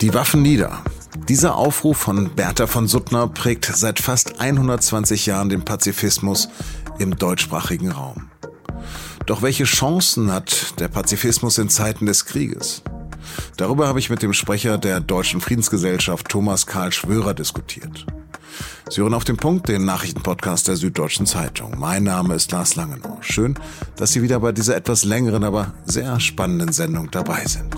Die Waffen nieder. Dieser Aufruf von Bertha von Suttner prägt seit fast 120 Jahren den Pazifismus im deutschsprachigen Raum. Doch welche Chancen hat der Pazifismus in Zeiten des Krieges? Darüber habe ich mit dem Sprecher der Deutschen Friedensgesellschaft Thomas Karl Schwörer diskutiert. Sie hören auf den Punkt, den Nachrichtenpodcast der Süddeutschen Zeitung. Mein Name ist Lars Langenau. Schön, dass Sie wieder bei dieser etwas längeren, aber sehr spannenden Sendung dabei sind.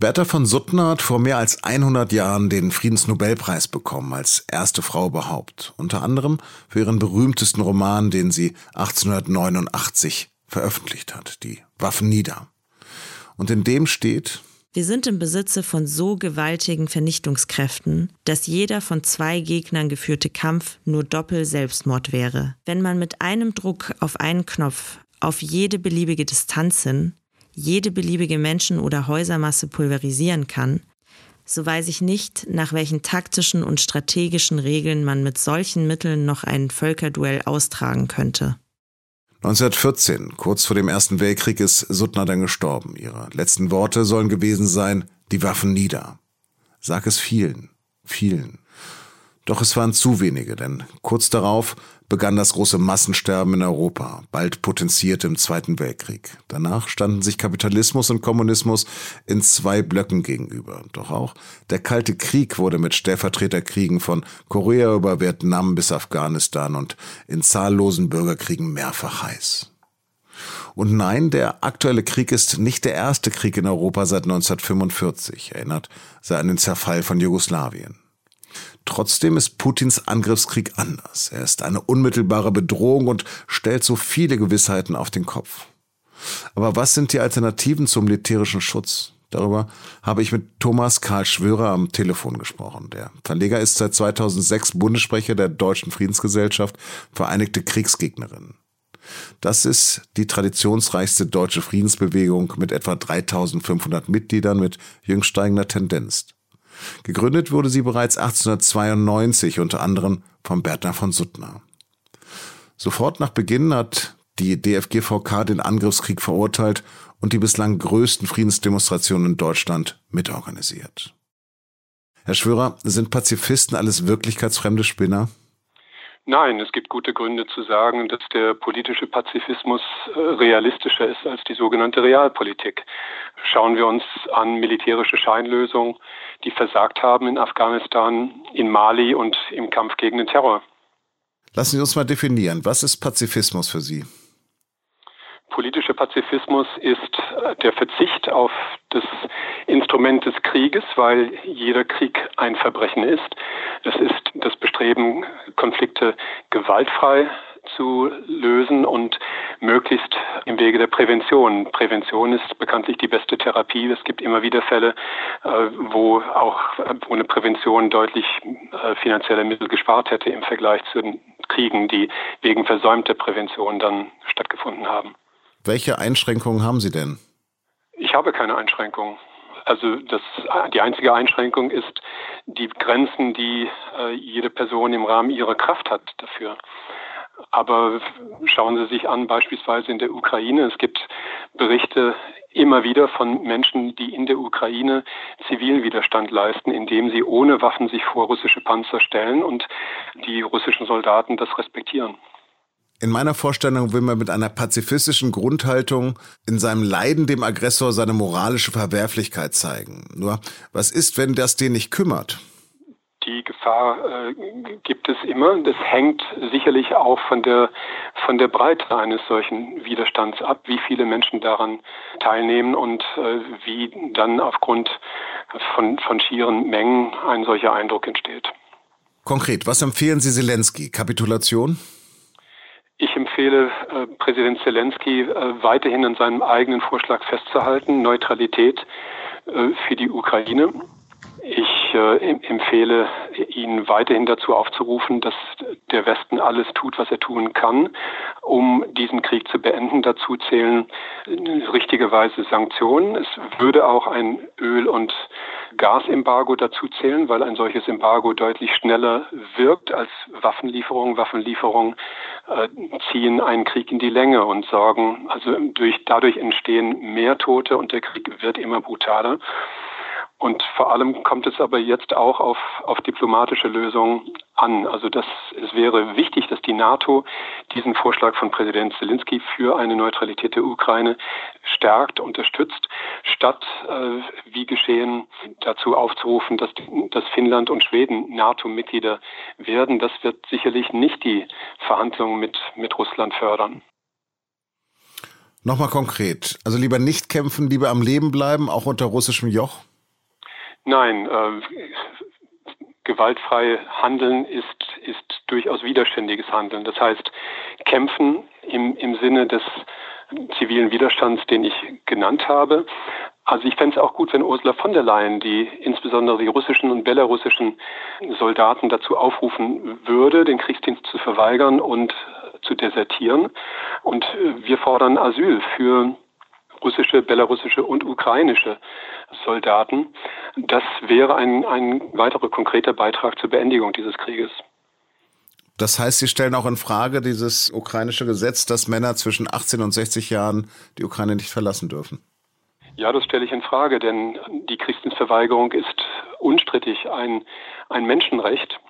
Bertha von Suttner hat vor mehr als 100 Jahren den Friedensnobelpreis bekommen, als erste Frau überhaupt. Unter anderem für ihren berühmtesten Roman, den sie 1889 veröffentlicht hat, die Waffen nieder. Und in dem steht, wir sind im Besitze von so gewaltigen Vernichtungskräften, dass jeder von zwei Gegnern geführte Kampf nur Doppel Selbstmord wäre. Wenn man mit einem Druck auf einen Knopf auf jede beliebige Distanz hin jede beliebige Menschen- oder Häusermasse pulverisieren kann, so weiß ich nicht, nach welchen taktischen und strategischen Regeln man mit solchen Mitteln noch ein Völkerduell austragen könnte. 1914, kurz vor dem Ersten Weltkrieg, ist Suttner dann gestorben. Ihre letzten Worte sollen gewesen sein, die Waffen nieder. Sag es vielen, vielen. Doch es waren zu wenige, denn kurz darauf begann das große Massensterben in Europa, bald potenziert im Zweiten Weltkrieg. Danach standen sich Kapitalismus und Kommunismus in zwei Blöcken gegenüber. Doch auch der Kalte Krieg wurde mit Stellvertreterkriegen von Korea über Vietnam bis Afghanistan und in zahllosen Bürgerkriegen mehrfach heiß. Und nein, der aktuelle Krieg ist nicht der erste Krieg in Europa seit 1945, erinnert sei an den Zerfall von Jugoslawien. Trotzdem ist Putins Angriffskrieg anders. Er ist eine unmittelbare Bedrohung und stellt so viele Gewissheiten auf den Kopf. Aber was sind die Alternativen zum militärischen Schutz? Darüber habe ich mit Thomas Karl Schwörer am Telefon gesprochen. Der Verleger ist seit 2006 Bundessprecher der Deutschen Friedensgesellschaft Vereinigte Kriegsgegnerinnen. Das ist die traditionsreichste deutsche Friedensbewegung mit etwa 3500 Mitgliedern mit jüngst steigender Tendenz. Gegründet wurde sie bereits 1892 unter anderem von Bertha von Suttner. Sofort nach Beginn hat die DFGVK den Angriffskrieg verurteilt und die bislang größten Friedensdemonstrationen in Deutschland mitorganisiert. Herr Schwörer, sind Pazifisten alles wirklichkeitsfremde Spinner? Nein, es gibt gute Gründe zu sagen, dass der politische Pazifismus äh, realistischer ist als die sogenannte Realpolitik. Schauen wir uns an militärische Scheinlösungen, die versagt haben in Afghanistan, in Mali und im Kampf gegen den Terror. Lassen Sie uns mal definieren, was ist Pazifismus für Sie? Politischer Pazifismus ist äh, der Verzicht auf das Instrument des Krieges, weil jeder Krieg ein Verbrechen ist. Es ist das Bestreben, Konflikte gewaltfrei zu lösen und möglichst im Wege der Prävention. Prävention ist bekanntlich die beste Therapie. Es gibt immer wieder Fälle, äh, wo auch wo eine Prävention deutlich äh, finanzielle Mittel gespart hätte im Vergleich zu den Kriegen, die wegen versäumter Prävention dann stattgefunden haben. Welche Einschränkungen haben Sie denn? Ich habe keine Einschränkungen. Also das, die einzige Einschränkung ist die Grenzen, die äh, jede Person im Rahmen ihrer Kraft hat dafür. Aber schauen Sie sich an, beispielsweise in der Ukraine. Es gibt Berichte immer wieder von Menschen, die in der Ukraine Zivilwiderstand leisten, indem sie ohne Waffen sich vor russische Panzer stellen und die russischen Soldaten das respektieren. In meiner Vorstellung will man mit einer pazifistischen Grundhaltung in seinem Leiden dem Aggressor seine moralische Verwerflichkeit zeigen. Nur, was ist, wenn das den nicht kümmert? Die Gefahr äh, gibt es immer. Das hängt sicherlich auch von der, von der Breite eines solchen Widerstands ab, wie viele Menschen daran teilnehmen und äh, wie dann aufgrund von, von schieren Mengen ein solcher Eindruck entsteht. Konkret, was empfehlen Sie Zelensky? Kapitulation? Ich empfehle äh, Präsident Zelensky äh, weiterhin an seinem eigenen Vorschlag festzuhalten, Neutralität äh, für die Ukraine. Ich äh, empfehle ihn weiterhin dazu aufzurufen, dass der Westen alles tut, was er tun kann, um diesen Krieg zu beenden. Dazu zählen richtigerweise Sanktionen. Es würde auch ein Öl- und Gasembargo dazu zählen, weil ein solches Embargo deutlich schneller wirkt als Waffenlieferungen. Waffenlieferungen äh, ziehen einen Krieg in die Länge und sorgen, also durch, dadurch entstehen mehr Tote und der Krieg wird immer brutaler. Und vor allem kommt es aber jetzt auch auf, auf diplomatische Lösungen an. Also das, es wäre wichtig, dass die NATO diesen Vorschlag von Präsident Zelensky für eine Neutralität der Ukraine stärkt, unterstützt, statt, äh, wie geschehen, dazu aufzurufen, dass, dass Finnland und Schweden NATO-Mitglieder werden. Das wird sicherlich nicht die Verhandlungen mit, mit Russland fördern. Nochmal konkret. Also lieber nicht kämpfen, lieber am Leben bleiben, auch unter russischem Joch? Nein, äh, gewaltfrei handeln ist, ist durchaus widerständiges Handeln. Das heißt, kämpfen im, im Sinne des zivilen Widerstands, den ich genannt habe. Also ich fände es auch gut, wenn Ursula von der Leyen die insbesondere die russischen und belarussischen Soldaten dazu aufrufen würde, den Kriegsdienst zu verweigern und zu desertieren. Und äh, wir fordern Asyl für russische, belarussische und ukrainische Soldaten. Das wäre ein, ein weiterer konkreter Beitrag zur Beendigung dieses Krieges. Das heißt, Sie stellen auch in Frage dieses ukrainische Gesetz, dass Männer zwischen 18 und 60 Jahren die Ukraine nicht verlassen dürfen. Ja, das stelle ich in Frage, denn die Kriegsdienstverweigerung ist unstrittig ein, ein Menschenrecht.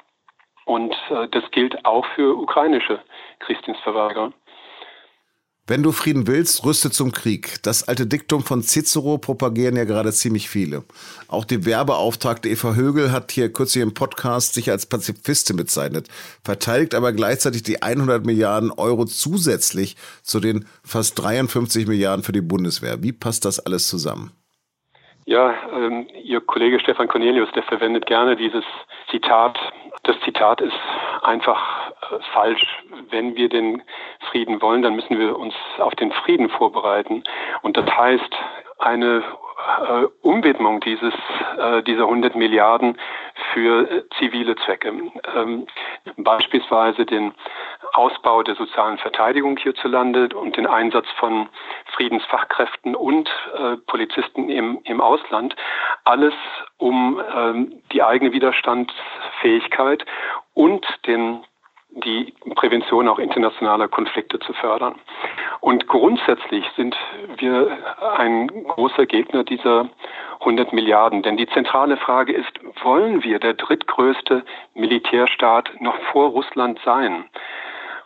Und äh, das gilt auch für ukrainische Kriegsdienstverweigerer. Wenn du Frieden willst, rüste zum Krieg. Das alte Diktum von Cicero propagieren ja gerade ziemlich viele. Auch die Werbeauftragte Eva Högel hat hier kürzlich im Podcast sich als Pazifistin bezeichnet, verteidigt aber gleichzeitig die 100 Milliarden Euro zusätzlich zu den fast 53 Milliarden für die Bundeswehr. Wie passt das alles zusammen? Ja, ähm, Ihr Kollege Stefan Cornelius, der verwendet gerne dieses Zitat. Das Zitat ist einfach äh, falsch. Wenn wir den Frieden wollen, dann müssen wir uns auf den Frieden vorbereiten. Und das heißt, eine äh, Umwidmung dieses, äh, dieser 100 Milliarden für äh, zivile Zwecke. Ähm, beispielsweise den Ausbau der sozialen Verteidigung hierzulande und den Einsatz von Friedensfachkräften und äh, Polizisten im, im Ausland. Alles um ähm, die eigene Widerstandsfähigkeit und den die Prävention auch internationaler Konflikte zu fördern. Und grundsätzlich sind wir ein großer Gegner dieser 100 Milliarden. Denn die zentrale Frage ist, wollen wir der drittgrößte Militärstaat noch vor Russland sein?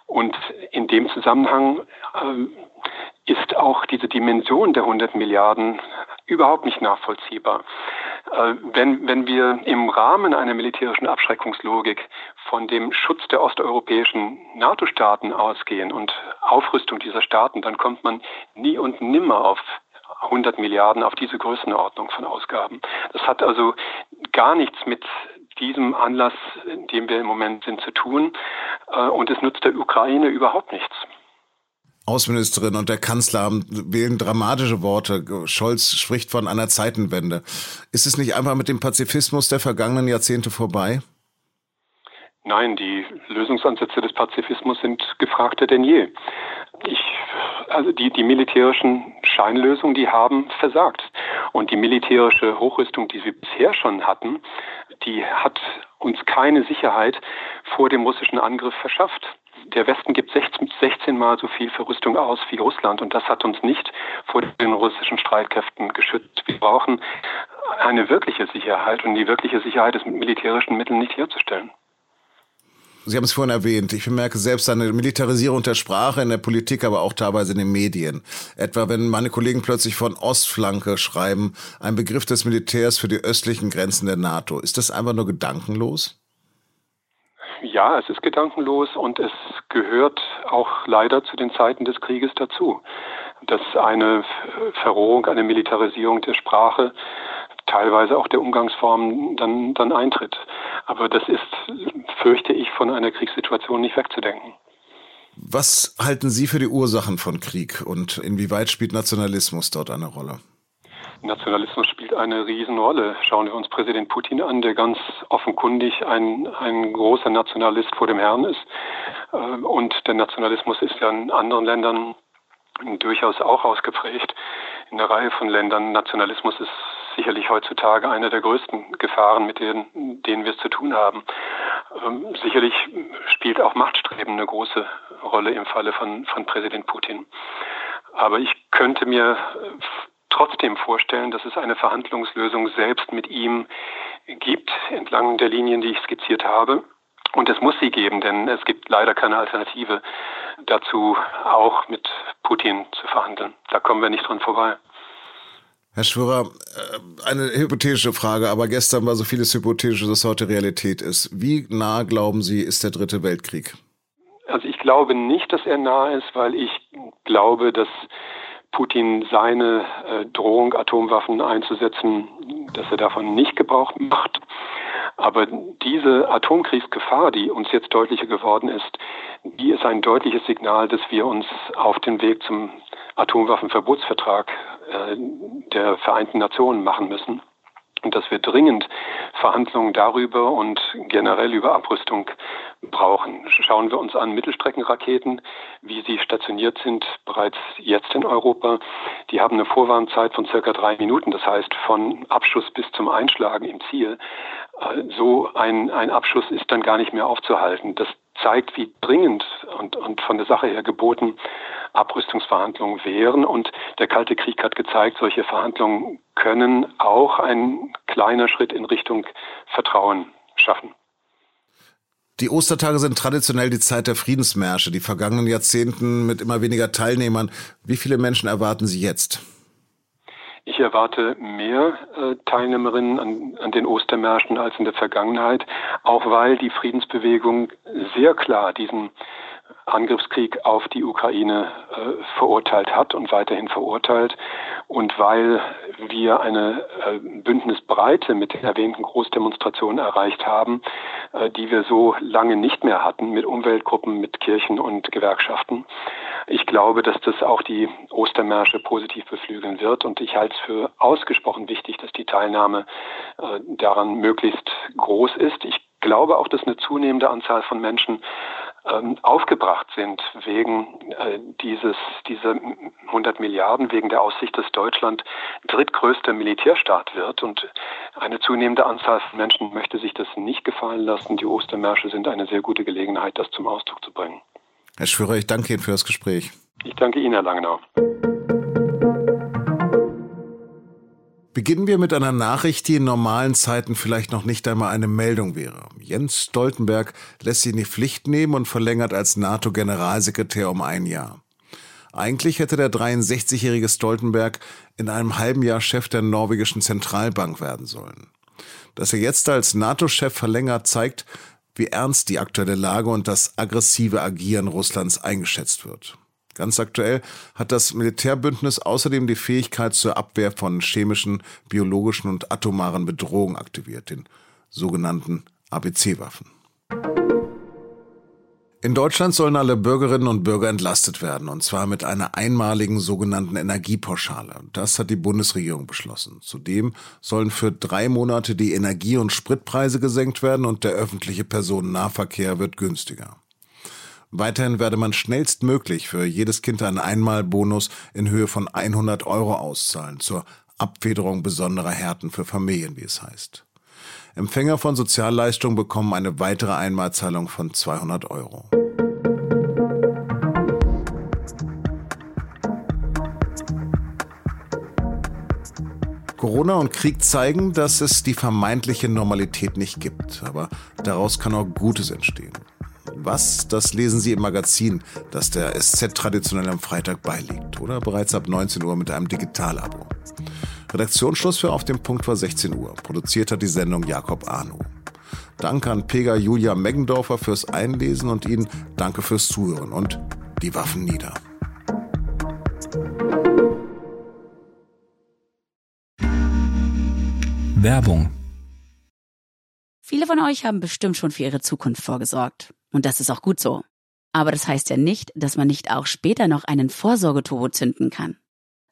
Und in dem Zusammenhang äh, ist auch diese Dimension der 100 Milliarden überhaupt nicht nachvollziehbar. Äh, wenn, wenn wir im Rahmen einer militärischen Abschreckungslogik von dem Schutz der osteuropäischen NATO-Staaten ausgehen und Aufrüstung dieser Staaten, dann kommt man nie und nimmer auf 100 Milliarden auf diese Größenordnung von Ausgaben. Das hat also gar nichts mit diesem Anlass, in dem wir im Moment sind, zu tun. Äh, und es nutzt der Ukraine überhaupt nichts. Außenministerin und der Kanzler wählen dramatische Worte. Scholz spricht von einer Zeitenwende. Ist es nicht einfach mit dem Pazifismus der vergangenen Jahrzehnte vorbei? Nein, die Lösungsansätze des Pazifismus sind gefragter denn je. Ich, also die, die militärischen Scheinlösungen, die haben versagt. Und die militärische Hochrüstung, die wir bisher schon hatten, die hat uns keine Sicherheit vor dem russischen Angriff verschafft. Der Westen gibt 16 Mal so viel für Rüstung aus wie Russland und das hat uns nicht vor den russischen Streitkräften geschützt. Wir brauchen eine wirkliche Sicherheit und die wirkliche Sicherheit ist mit militärischen Mitteln nicht herzustellen. Sie haben es vorhin erwähnt. Ich bemerke selbst eine Militarisierung der Sprache in der Politik, aber auch teilweise in den Medien. Etwa wenn meine Kollegen plötzlich von Ostflanke schreiben, ein Begriff des Militärs für die östlichen Grenzen der NATO. Ist das einfach nur gedankenlos? Ja, es ist gedankenlos und es gehört auch leider zu den Zeiten des Krieges dazu, dass eine Verrohung, eine Militarisierung der Sprache teilweise auch der Umgangsformen dann, dann eintritt. Aber das ist, fürchte ich, von einer Kriegssituation nicht wegzudenken. Was halten Sie für die Ursachen von Krieg und inwieweit spielt Nationalismus dort eine Rolle? Nationalismus spielt eine Riesenrolle. Schauen wir uns Präsident Putin an, der ganz offenkundig ein, ein großer Nationalist vor dem Herrn ist. Äh, und der Nationalismus ist ja in anderen Ländern durchaus auch ausgeprägt. In einer Reihe von Ländern. Nationalismus ist sicherlich heutzutage eine der größten Gefahren, mit denen, denen wir es zu tun haben. Ähm, sicherlich spielt auch Machtstreben eine große Rolle im Falle von, von Präsident Putin. Aber ich könnte mir trotzdem vorstellen, dass es eine Verhandlungslösung selbst mit ihm gibt, entlang der Linien, die ich skizziert habe. Und es muss sie geben, denn es gibt leider keine Alternative dazu, auch mit Putin zu verhandeln. Da kommen wir nicht dran vorbei. Herr Schwörer, äh, eine hypothetische Frage, aber gestern war so vieles hypothetisch, dass heute Realität ist. Wie nah, glauben Sie, ist der Dritte Weltkrieg? Also ich glaube nicht, dass er nah ist, weil ich glaube, dass Putin seine äh, Drohung, Atomwaffen einzusetzen, dass er davon nicht Gebrauch macht. Aber diese Atomkriegsgefahr, die uns jetzt deutlicher geworden ist, die ist ein deutliches Signal, dass wir uns auf den Weg zum Atomwaffenverbotsvertrag äh, der Vereinten Nationen machen müssen und dass wir dringend Verhandlungen darüber und generell über Abrüstung brauchen. Schauen wir uns an Mittelstreckenraketen, wie sie stationiert sind bereits jetzt in Europa. Die haben eine Vorwarnzeit von circa drei Minuten, das heißt von Abschuss bis zum Einschlagen im Ziel. Äh, so ein, ein Abschuss ist dann gar nicht mehr aufzuhalten. Das zeigt, wie dringend und, und von der Sache her geboten Abrüstungsverhandlungen wären. Und der Kalte Krieg hat gezeigt, solche Verhandlungen können auch ein kleiner Schritt in Richtung Vertrauen schaffen. Die Ostertage sind traditionell die Zeit der Friedensmärsche, die vergangenen Jahrzehnten mit immer weniger Teilnehmern. Wie viele Menschen erwarten Sie jetzt? Ich erwarte mehr äh, Teilnehmerinnen an, an den Ostermärschen als in der Vergangenheit, auch weil die Friedensbewegung sehr klar diesen Angriffskrieg auf die Ukraine äh, verurteilt hat und weiterhin verurteilt und weil wir eine äh, Bündnisbreite mit den erwähnten Großdemonstrationen erreicht haben, äh, die wir so lange nicht mehr hatten mit Umweltgruppen, mit Kirchen und Gewerkschaften. Ich glaube, dass das auch die Ostermärsche positiv beflügeln wird und ich halte es für ausgesprochen wichtig, dass die Teilnahme äh, daran möglichst groß ist. Ich glaube auch, dass eine zunehmende Anzahl von Menschen ähm, aufgebracht sind wegen äh, dieses dieser 100 Milliarden wegen der Aussicht, dass Deutschland drittgrößter Militärstaat wird und eine zunehmende Anzahl von Menschen möchte sich das nicht gefallen lassen. Die Ostermärsche sind eine sehr gute Gelegenheit, das zum Ausdruck zu bringen. Herr Schwörer, ich danke Ihnen für das Gespräch. Ich danke Ihnen, Herr Langenau. Beginnen wir mit einer Nachricht, die in normalen Zeiten vielleicht noch nicht einmal eine Meldung wäre. Jens Stoltenberg lässt sich in die Pflicht nehmen und verlängert als NATO-Generalsekretär um ein Jahr. Eigentlich hätte der 63-jährige Stoltenberg in einem halben Jahr Chef der norwegischen Zentralbank werden sollen. Dass er jetzt als NATO-Chef verlängert, zeigt, wie ernst die aktuelle Lage und das aggressive Agieren Russlands eingeschätzt wird. Ganz aktuell hat das Militärbündnis außerdem die Fähigkeit zur Abwehr von chemischen, biologischen und atomaren Bedrohungen aktiviert, den sogenannten ABC-Waffen. In Deutschland sollen alle Bürgerinnen und Bürger entlastet werden, und zwar mit einer einmaligen sogenannten Energiepauschale. Das hat die Bundesregierung beschlossen. Zudem sollen für drei Monate die Energie- und Spritpreise gesenkt werden und der öffentliche Personennahverkehr wird günstiger. Weiterhin werde man schnellstmöglich für jedes Kind einen Einmalbonus in Höhe von 100 Euro auszahlen zur Abfederung besonderer Härten für Familien, wie es heißt. Empfänger von Sozialleistungen bekommen eine weitere Einmalzahlung von 200 Euro. Corona und Krieg zeigen, dass es die vermeintliche Normalität nicht gibt, aber daraus kann auch Gutes entstehen. Was, das lesen Sie im Magazin, das der SZ traditionell am Freitag beiliegt oder bereits ab 19 Uhr mit einem Digitalabo. Redaktionsschluss für Auf dem Punkt war 16 Uhr. Produziert hat die Sendung Jakob Arno. Danke an Pega Julia Meggendorfer fürs Einlesen und Ihnen danke fürs Zuhören und die Waffen nieder. Werbung Viele von euch haben bestimmt schon für ihre Zukunft vorgesorgt. Und das ist auch gut so. Aber das heißt ja nicht, dass man nicht auch später noch einen Vorsorgeturbo zünden kann.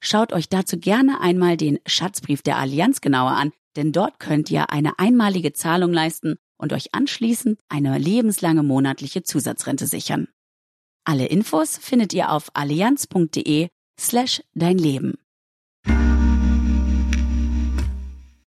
Schaut euch dazu gerne einmal den Schatzbrief der Allianz genauer an, denn dort könnt ihr eine einmalige Zahlung leisten und euch anschließend eine lebenslange monatliche Zusatzrente sichern. Alle Infos findet ihr auf allianz.de slash dein Leben.